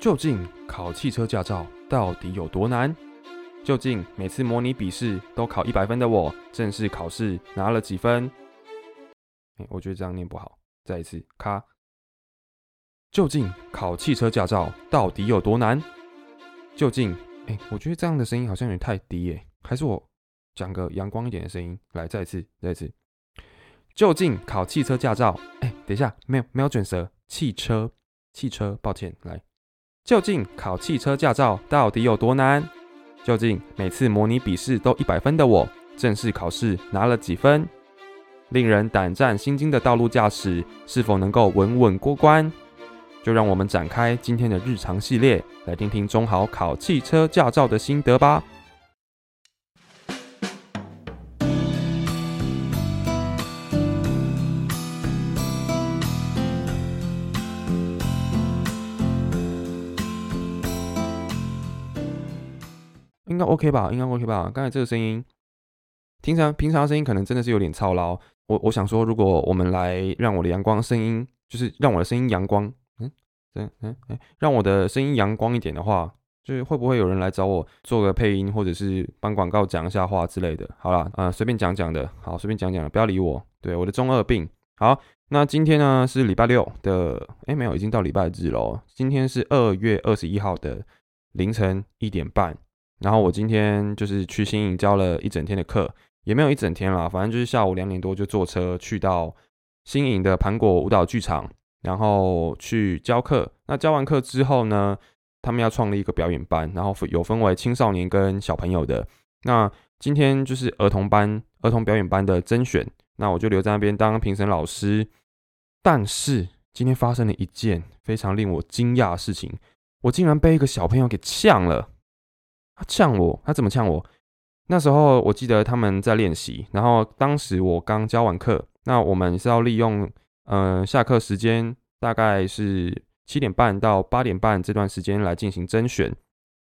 究竟考汽车驾照到底有多难？究竟每次模拟笔试都考一百分的我，正式考试拿了几分？哎，我觉得这样念不好，再一次，咔。究竟考汽车驾照到底有多难？究竟，哎，我觉得这样的声音好像有点太低耶，还是我讲个阳光一点的声音？来，再一次，再一次。究竟考汽车驾照？哎，等一下，没有，没有卷舌，汽车，汽车，抱歉，来。究竟考汽车驾照到底有多难？究竟每次模拟笔试都一百分的我，正式考试拿了几分？令人胆战心惊的道路驾驶，是否能够稳稳过关？就让我们展开今天的日常系列，来听听中豪考汽车驾照的心得吧。该 OK 吧？应该 OK 吧？刚才这个声音，平常平常的声音可能真的是有点操劳。我我想说，如果我们来让我的阳光声音，就是让我的声音阳光，嗯，嗯嗯哎，让我的声音阳光一点的话，就是会不会有人来找我做个配音，或者是帮广告讲一下话之类的？好了，呃，随便讲讲的，好，随便讲讲的，不要理我。对，我的中二病。好，那今天呢是礼拜六的，哎，没有，已经到礼拜日喽。今天是二月二十一号的凌晨一点半。然后我今天就是去新营教了一整天的课，也没有一整天啦，反正就是下午两点多就坐车去到新营的盘果舞蹈剧场，然后去教课。那教完课之后呢，他们要创立一个表演班，然后有分为青少年跟小朋友的。那今天就是儿童班、儿童表演班的甄选，那我就留在那边当评审老师。但是今天发生了一件非常令我惊讶的事情，我竟然被一个小朋友给呛了。呛我，他怎么呛我？那时候我记得他们在练习，然后当时我刚教完课，那我们是要利用嗯下课时间，大概是七点半到八点半这段时间来进行甄选。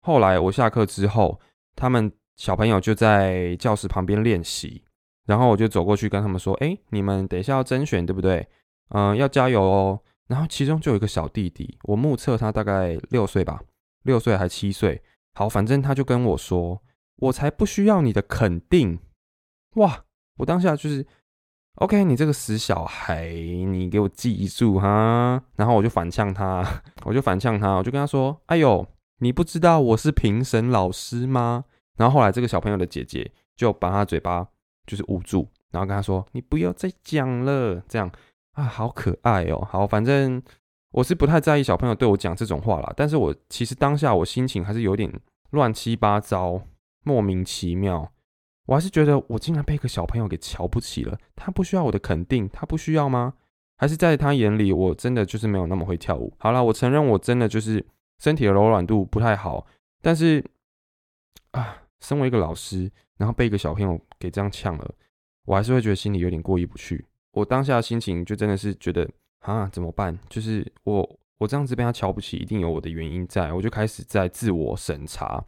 后来我下课之后，他们小朋友就在教室旁边练习，然后我就走过去跟他们说：“哎，你们等一下要甄选对不对？嗯，要加油哦。”然后其中就有一个小弟弟，我目测他大概六岁吧，六岁还七岁。好，反正他就跟我说：“我才不需要你的肯定。”哇！我当下就是，OK，你这个死小孩，你给我记住哈。然后我就反呛他，我就反呛他，我就跟他说：“哎呦，你不知道我是评审老师吗？”然后后来这个小朋友的姐姐就把他嘴巴就是捂住，然后跟他说：“你不要再讲了。”这样啊，好可爱哦。好，反正。我是不太在意小朋友对我讲这种话啦，但是我其实当下我心情还是有点乱七八糟、莫名其妙。我还是觉得我竟然被一个小朋友给瞧不起了。他不需要我的肯定，他不需要吗？还是在他眼里我真的就是没有那么会跳舞？好了，我承认我真的就是身体的柔软度不太好。但是啊，身为一个老师，然后被一个小朋友给这样呛了，我还是会觉得心里有点过意不去。我当下的心情就真的是觉得。啊，怎么办？就是我我这样子被他瞧不起，一定有我的原因在。我就开始在自我审查，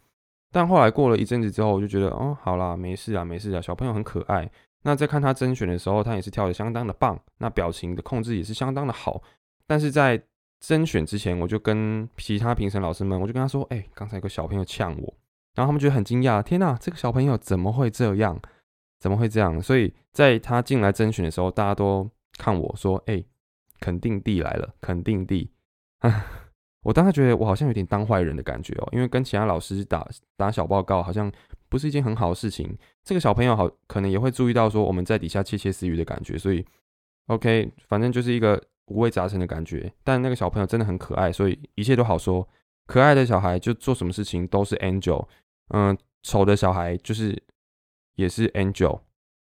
但后来过了一阵子之后，我就觉得，哦，好啦，没事啊，没事啊，小朋友很可爱。那在看他甄选的时候，他也是跳的相当的棒，那表情的控制也是相当的好。但是在甄选之前，我就跟其他评审老师们，我就跟他说，哎，刚才有个小朋友呛我，然后他们觉得很惊讶，天哪，这个小朋友怎么会这样？怎么会这样？所以在他进来甄选的时候，大家都看我说，哎。肯定地来了，肯定地。我当时觉得我好像有点当坏人的感觉哦，因为跟其他老师打打小报告，好像不是一件很好的事情。这个小朋友好可能也会注意到说我们在底下窃窃私语的感觉，所以 OK，反正就是一个五味杂陈的感觉。但那个小朋友真的很可爱，所以一切都好说。可爱的小孩就做什么事情都是 angel，嗯，丑的小孩就是也是 angel。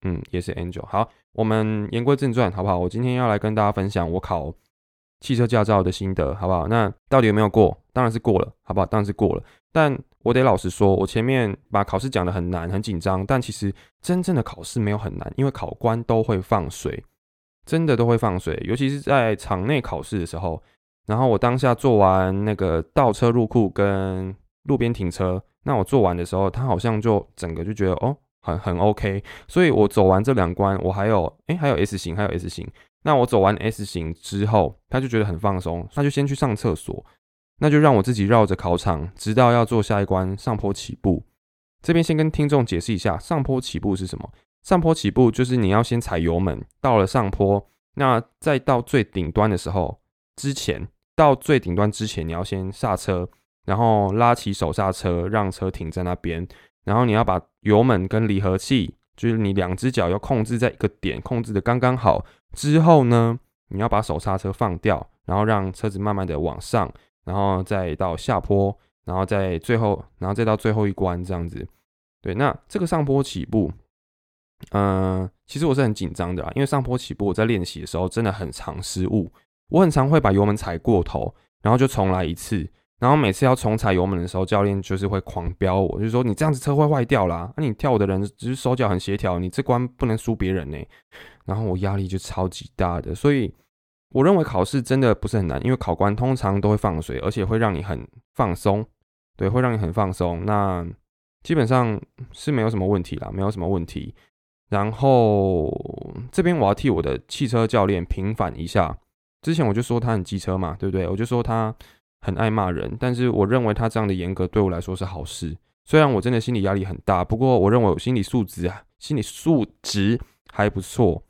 嗯，也是 Angel。好，我们言归正传，好不好？我今天要来跟大家分享我考汽车驾照的心得，好不好？那到底有没有过？当然是过了，好不好？当然是过了。但我得老实说，我前面把考试讲的很难、很紧张，但其实真正的考试没有很难，因为考官都会放水，真的都会放水，尤其是在场内考试的时候。然后我当下做完那个倒车入库跟路边停车，那我做完的时候，他好像就整个就觉得哦。很很 OK，所以我走完这两关，我还有哎，还有 S 型，还有 S 型。那我走完 S 型之后，他就觉得很放松，他就先去上厕所。那就让我自己绕着考场，直到要做下一关上坡起步。这边先跟听众解释一下，上坡起步是什么？上坡起步就是你要先踩油门，到了上坡，那再到最顶端的时候，之前到最顶端之前，你要先刹车，然后拉起手刹车，让车停在那边，然后你要把油门跟离合器，就是你两只脚要控制在一个点，控制的刚刚好。之后呢，你要把手刹车放掉，然后让车子慢慢的往上。然后再到下坡，然后再最后，然后再到最后一关这样子。对，那这个上坡起步，嗯，其实我是很紧张的啊，因为上坡起步我在练习的时候真的很常失误，我很常会把油门踩过头，然后就重来一次。然后每次要重踩油门的时候，教练就是会狂飙我，就是说你这样子车会坏掉啦。那你跳舞的人只是手脚很协调，你这关不能输别人呢。然后我压力就超级大的，所以。我认为考试真的不是很难，因为考官通常都会放水，而且会让你很放松，对，会让你很放松。那基本上是没有什么问题啦，没有什么问题。然后这边我要替我的汽车教练平反一下，之前我就说他很机车嘛，对不对？我就说他很爱骂人，但是我认为他这样的严格对我来说是好事。虽然我真的心理压力很大，不过我认为我心理素质啊，心理素质还不错。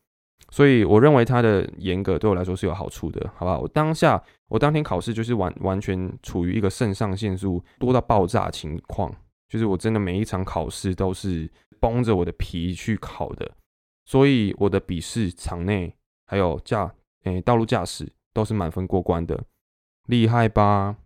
所以我认为他的严格对我来说是有好处的，好吧？我当下我当天考试就是完完全处于一个肾上腺素多到爆炸情况，就是我真的每一场考试都是绷着我的皮去考的，所以我的笔试场内还有驾诶道路驾驶都是满分过关的，厉害吧？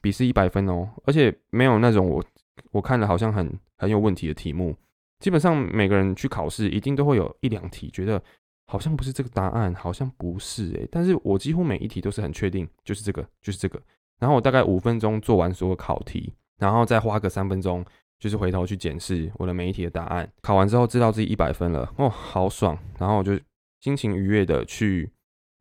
笔试一百分哦，而且没有那种我我看了好像很很有问题的题目，基本上每个人去考试一定都会有一两题觉得。好像不是这个答案，好像不是诶，但是我几乎每一题都是很确定，就是这个，就是这个。然后我大概五分钟做完所有考题，然后再花个三分钟，就是回头去检视我的每一题的答案。考完之后知道自己一百分了，哦，好爽！然后我就心情愉悦的去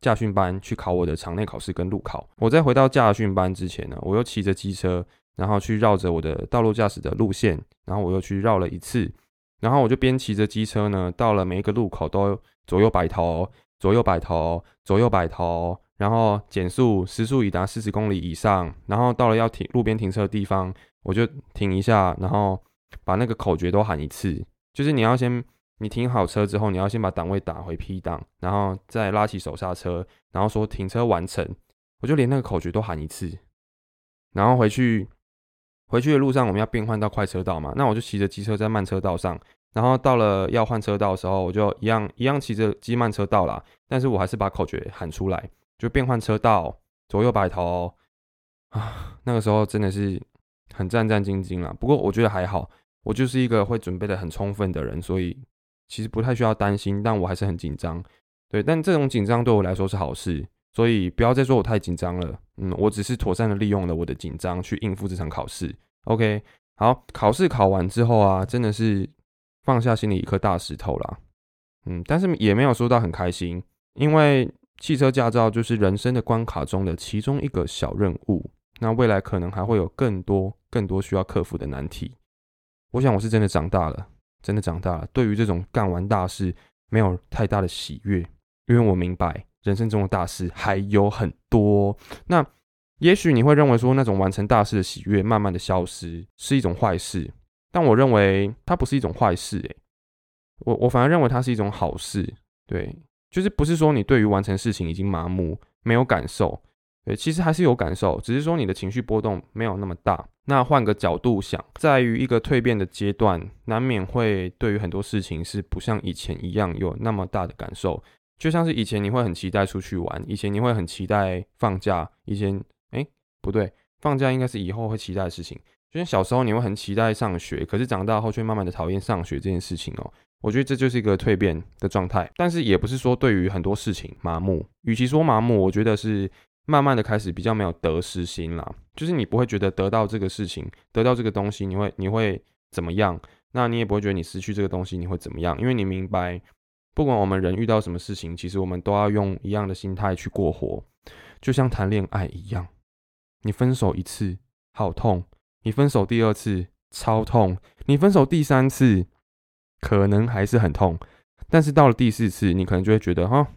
驾训班去考我的场内考试跟路考。我在回到驾训班之前呢，我又骑着机车，然后去绕着我的道路驾驶的路线，然后我又去绕了一次。然后我就边骑着机车呢，到了每一个路口都左右摆头，左右摆头，左右摆头，然后减速，时速已达四十公里以上。然后到了要停路边停车的地方，我就停一下，然后把那个口诀都喊一次。就是你要先，你停好车之后，你要先把档位打回 P 档，然后再拉起手刹车，然后说停车完成。我就连那个口诀都喊一次，然后回去。回去的路上，我们要变换到快车道嘛？那我就骑着机车在慢车道上，然后到了要换车道的时候，我就一样一样骑着机慢车道啦。但是我还是把口诀喊出来，就变换车道，左右摆头啊。那个时候真的是很战战兢兢啦。不过我觉得还好，我就是一个会准备的很充分的人，所以其实不太需要担心。但我还是很紧张，对，但这种紧张对我来说是好事。所以不要再说我太紧张了，嗯，我只是妥善的利用了我的紧张去应付这场考试。OK，好，考试考完之后啊，真的是放下心里一颗大石头啦。嗯，但是也没有说到很开心，因为汽车驾照就是人生的关卡中的其中一个小任务，那未来可能还会有更多更多需要克服的难题。我想我是真的长大了，真的长大了，对于这种干完大事没有太大的喜悦，因为我明白。人生中的大事还有很多，那也许你会认为说那种完成大事的喜悦慢慢的消失是一种坏事，但我认为它不是一种坏事，诶，我我反而认为它是一种好事，对，就是不是说你对于完成事情已经麻木没有感受，对，其实还是有感受，只是说你的情绪波动没有那么大。那换个角度想，在于一个蜕变的阶段，难免会对于很多事情是不像以前一样有那么大的感受。就像是以前你会很期待出去玩，以前你会很期待放假，以前哎不对，放假应该是以后会期待的事情。就像小时候你会很期待上学，可是长大后却慢慢的讨厌上学这件事情哦。我觉得这就是一个蜕变的状态，但是也不是说对于很多事情麻木。与其说麻木，我觉得是慢慢的开始比较没有得失心啦。就是你不会觉得得到这个事情，得到这个东西，你会你会怎么样？那你也不会觉得你失去这个东西你会怎么样？因为你明白。不管我们人遇到什么事情，其实我们都要用一样的心态去过活，就像谈恋爱一样。你分手一次好痛，你分手第二次超痛，你分手第三次可能还是很痛，但是到了第四次，你可能就会觉得哈，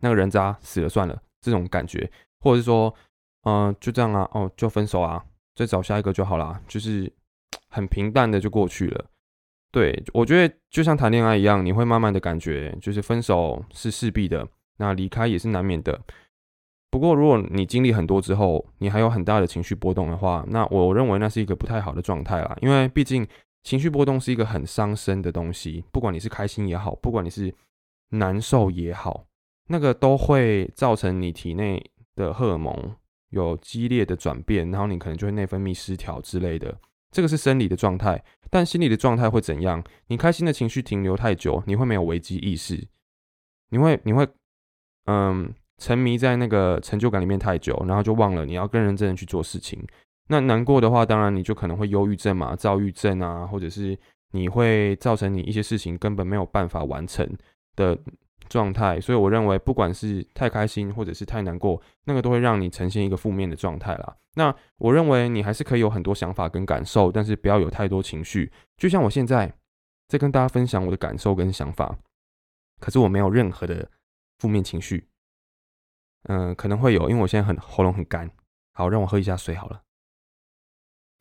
那个人渣死了算了，这种感觉，或者是说嗯，就这样啊，哦，就分手啊，再找下一个就好啦，就是很平淡的就过去了。对我觉得就像谈恋爱一样，你会慢慢的感觉，就是分手是势必的，那离开也是难免的。不过如果你经历很多之后，你还有很大的情绪波动的话，那我认为那是一个不太好的状态啦，因为毕竟情绪波动是一个很伤身的东西，不管你是开心也好，不管你是难受也好，那个都会造成你体内的荷尔蒙有激烈的转变，然后你可能就会内分泌失调之类的。这个是生理的状态，但心理的状态会怎样？你开心的情绪停留太久，你会没有危机意识，你会你会嗯沉迷在那个成就感里面太久，然后就忘了你要更认真的去做事情。那难过的话，当然你就可能会忧郁症嘛、躁郁症啊，或者是你会造成你一些事情根本没有办法完成的。状态，所以我认为，不管是太开心或者是太难过，那个都会让你呈现一个负面的状态啦。那我认为你还是可以有很多想法跟感受，但是不要有太多情绪。就像我现在在跟大家分享我的感受跟想法，可是我没有任何的负面情绪。嗯，可能会有，因为我现在很喉咙很干。好，让我喝一下水好了。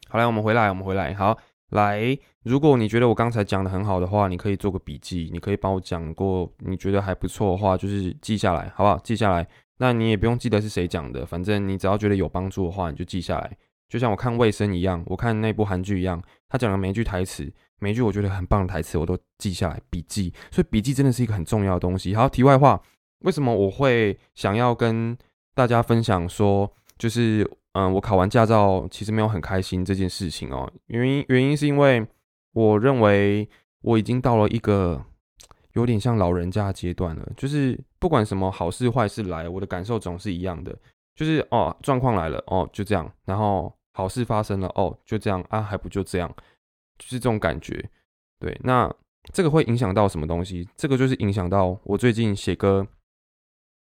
好来，我们回来，我们回来，好。来，如果你觉得我刚才讲的很好的话，你可以做个笔记，你可以帮我讲过，你觉得还不错的话，就是记下来，好不好？记下来。那你也不用记得是谁讲的，反正你只要觉得有帮助的话，你就记下来。就像我看卫生一样，我看那部韩剧一样，他讲的每一句台词，每一句我觉得很棒的台词，我都记下来笔记。所以笔记真的是一个很重要的东西。好，题外话，为什么我会想要跟大家分享说，就是。嗯，我考完驾照其实没有很开心这件事情哦。原因原因是因为我认为我已经到了一个有点像老人家阶段了，就是不管什么好事坏事来，我的感受总是一样的，就是哦状况来了哦就这样，然后好事发生了哦就这样啊还不就这样，就是这种感觉。对，那这个会影响到什么东西？这个就是影响到我最近写歌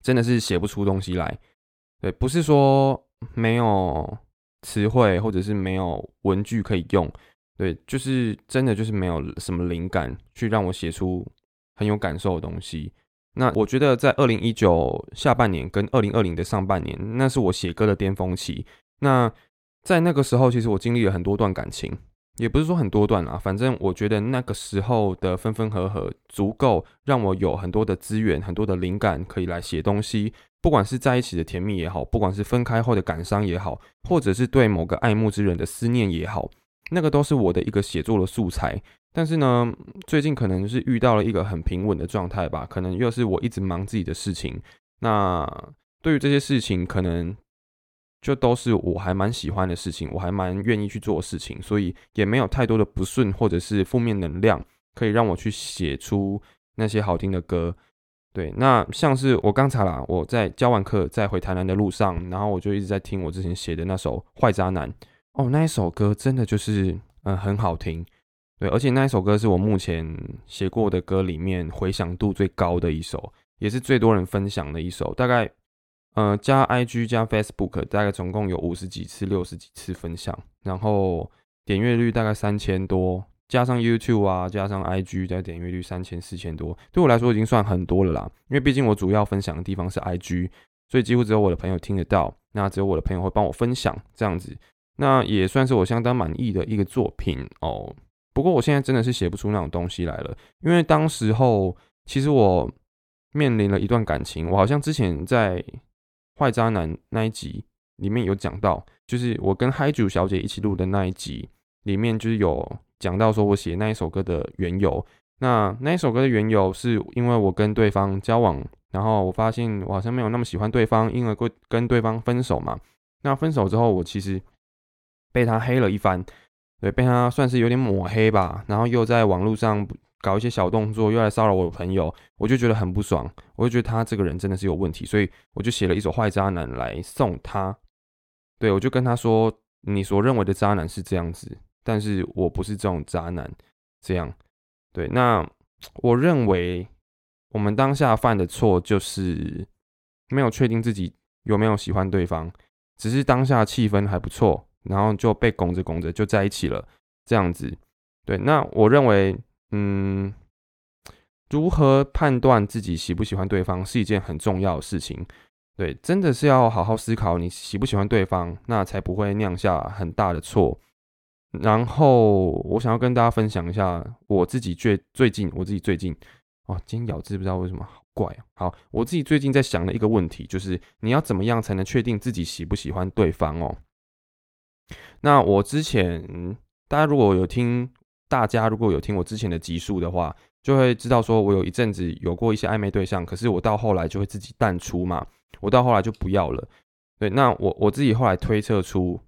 真的是写不出东西来。对，不是说。没有词汇，或者是没有文具可以用，对，就是真的就是没有什么灵感去让我写出很有感受的东西。那我觉得在二零一九下半年跟二零二零的上半年，那是我写歌的巅峰期。那在那个时候，其实我经历了很多段感情，也不是说很多段啦，反正我觉得那个时候的分分合合，足够让我有很多的资源、很多的灵感可以来写东西。不管是在一起的甜蜜也好，不管是分开后的感伤也好，或者是对某个爱慕之人的思念也好，那个都是我的一个写作的素材。但是呢，最近可能是遇到了一个很平稳的状态吧，可能又是我一直忙自己的事情。那对于这些事情，可能就都是我还蛮喜欢的事情，我还蛮愿意去做事情，所以也没有太多的不顺或者是负面能量，可以让我去写出那些好听的歌。对，那像是我刚才啦，我在教完课在回台南的路上，然后我就一直在听我之前写的那首《坏渣男》哦，那一首歌真的就是嗯很好听，对，而且那一首歌是我目前写过的歌里面回响度最高的一首，也是最多人分享的一首，大概呃加 IG 加 Facebook 大概总共有五十几次、六十几次分享，然后点阅率大概三千多。加上 YouTube 啊，加上 IG，加点阅率三千四千多，对我来说已经算很多了啦。因为毕竟我主要分享的地方是 IG，所以几乎只有我的朋友听得到。那只有我的朋友会帮我分享这样子，那也算是我相当满意的一个作品哦。不过我现在真的是写不出那种东西来了，因为当时候其实我面临了一段感情，我好像之前在坏渣男那一集里面有讲到，就是我跟嗨主小姐一起录的那一集里面就是有。讲到说我写那一首歌的缘由，那那一首歌的缘由是因为我跟对方交往，然后我发现我好像没有那么喜欢对方，因为跟跟对方分手嘛。那分手之后，我其实被他黑了一番，对，被他算是有点抹黑吧。然后又在网络上搞一些小动作，又来骚扰我的朋友，我就觉得很不爽，我就觉得他这个人真的是有问题，所以我就写了一首坏渣男来送他。对我就跟他说，你所认为的渣男是这样子。但是我不是这种渣男，这样，对，那我认为我们当下犯的错就是没有确定自己有没有喜欢对方，只是当下气氛还不错，然后就被拱着拱着就在一起了，这样子，对，那我认为，嗯，如何判断自己喜不喜欢对方是一件很重要的事情。对，真的是要好好思考你喜不喜欢对方，那才不会酿下很大的错。然后我想要跟大家分享一下我自己最最近我自己最近哦，今天咬字不知道为什么好怪啊。好，我自己最近在想的一个问题就是，你要怎么样才能确定自己喜不喜欢对方哦？那我之前大家如果有听，大家如果有听我之前的集数的话，就会知道说我有一阵子有过一些暧昧对象，可是我到后来就会自己淡出嘛，我到后来就不要了。对，那我我自己后来推测出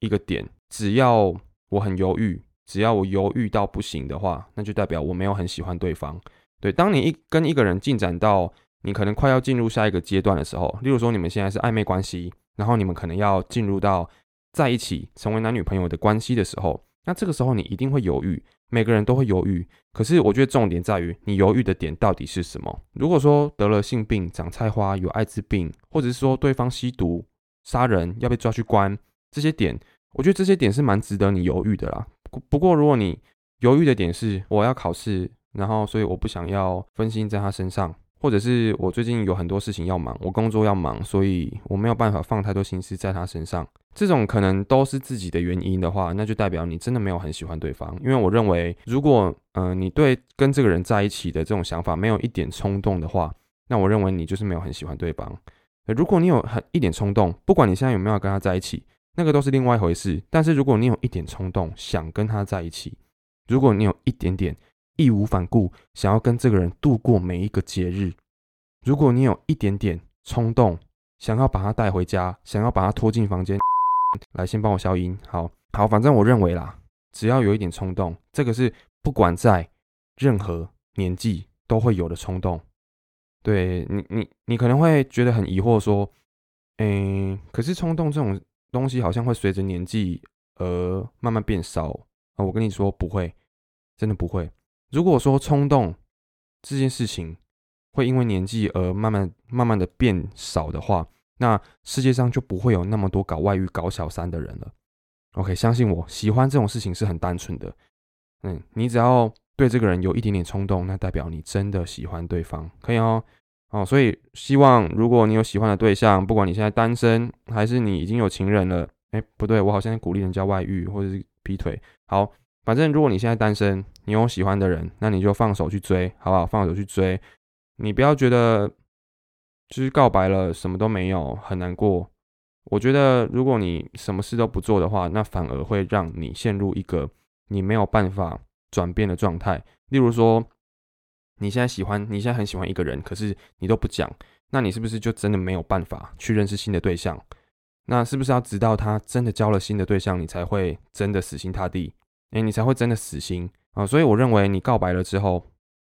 一个点，只要我很犹豫，只要我犹豫到不行的话，那就代表我没有很喜欢对方。对，当你一跟一个人进展到你可能快要进入下一个阶段的时候，例如说你们现在是暧昧关系，然后你们可能要进入到在一起成为男女朋友的关系的时候，那这个时候你一定会犹豫，每个人都会犹豫。可是我觉得重点在于你犹豫的点到底是什么。如果说得了性病、长菜花、有艾滋病，或者是说对方吸毒、杀人要被抓去关，这些点。我觉得这些点是蛮值得你犹豫的啦。不过，如果你犹豫的点是我要考试，然后所以我不想要分心在他身上，或者是我最近有很多事情要忙，我工作要忙，所以我没有办法放太多心思在他身上，这种可能都是自己的原因的话，那就代表你真的没有很喜欢对方。因为我认为，如果嗯你对跟这个人在一起的这种想法没有一点冲动的话，那我认为你就是没有很喜欢对方。如果你有很一点冲动，不管你现在有没有跟他在一起。那个都是另外一回事，但是如果你有一点冲动想跟他在一起，如果你有一点点义无反顾想要跟这个人度过每一个节日，如果你有一点点冲动想要把他带回家，想要把他拖进房间，来先帮我消音，好好，反正我认为啦，只要有一点冲动，这个是不管在任何年纪都会有的冲动。对你，你你可能会觉得很疑惑，说，嗯，可是冲动这种。东西好像会随着年纪而慢慢变少啊！我跟你说不会，真的不会。如果说冲动这件事情会因为年纪而慢慢慢慢的变少的话，那世界上就不会有那么多搞外遇、搞小三的人了。OK，相信我，喜欢这种事情是很单纯的。嗯，你只要对这个人有一点点冲动，那代表你真的喜欢对方，可以哦。哦，所以希望如果你有喜欢的对象，不管你现在单身还是你已经有情人了，哎，不对，我好像鼓励人家外遇或者是劈腿。好，反正如果你现在单身，你有喜欢的人，那你就放手去追，好不好？放手去追，你不要觉得就是告白了什么都没有，很难过。我觉得如果你什么事都不做的话，那反而会让你陷入一个你没有办法转变的状态。例如说。你现在喜欢，你现在很喜欢一个人，可是你都不讲，那你是不是就真的没有办法去认识新的对象？那是不是要直到他真的交了新的对象，你才会真的死心塌地？诶，你才会真的死心啊？所以我认为你告白了之后，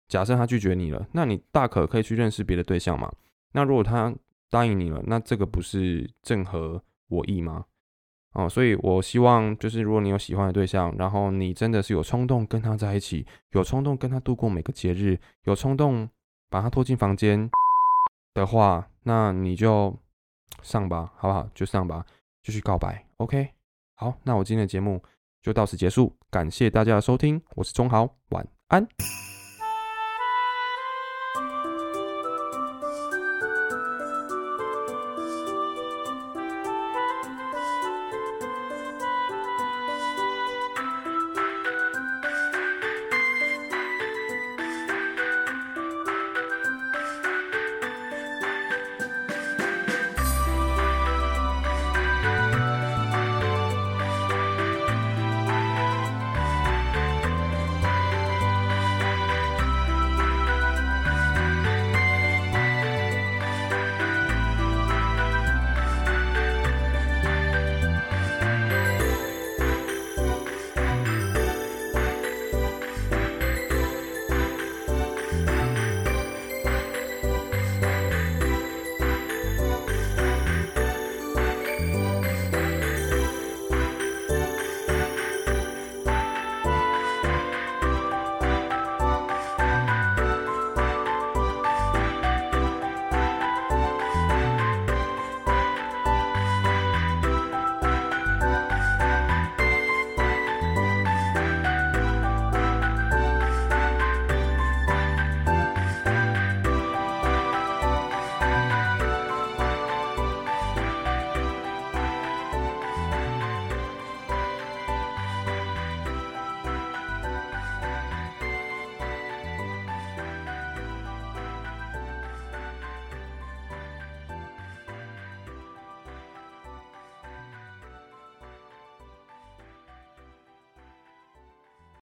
假设他拒绝你了，那你大可可以去认识别的对象嘛。那如果他答应你了，那这个不是正合我意吗？哦，所以我希望就是，如果你有喜欢的对象，然后你真的是有冲动跟他在一起，有冲动跟他度过每个节日，有冲动把他拖进房间的话，那你就上吧，好不好？就上吧，继续告白。OK，好，那我今天的节目就到此结束，感谢大家的收听，我是钟豪，晚安。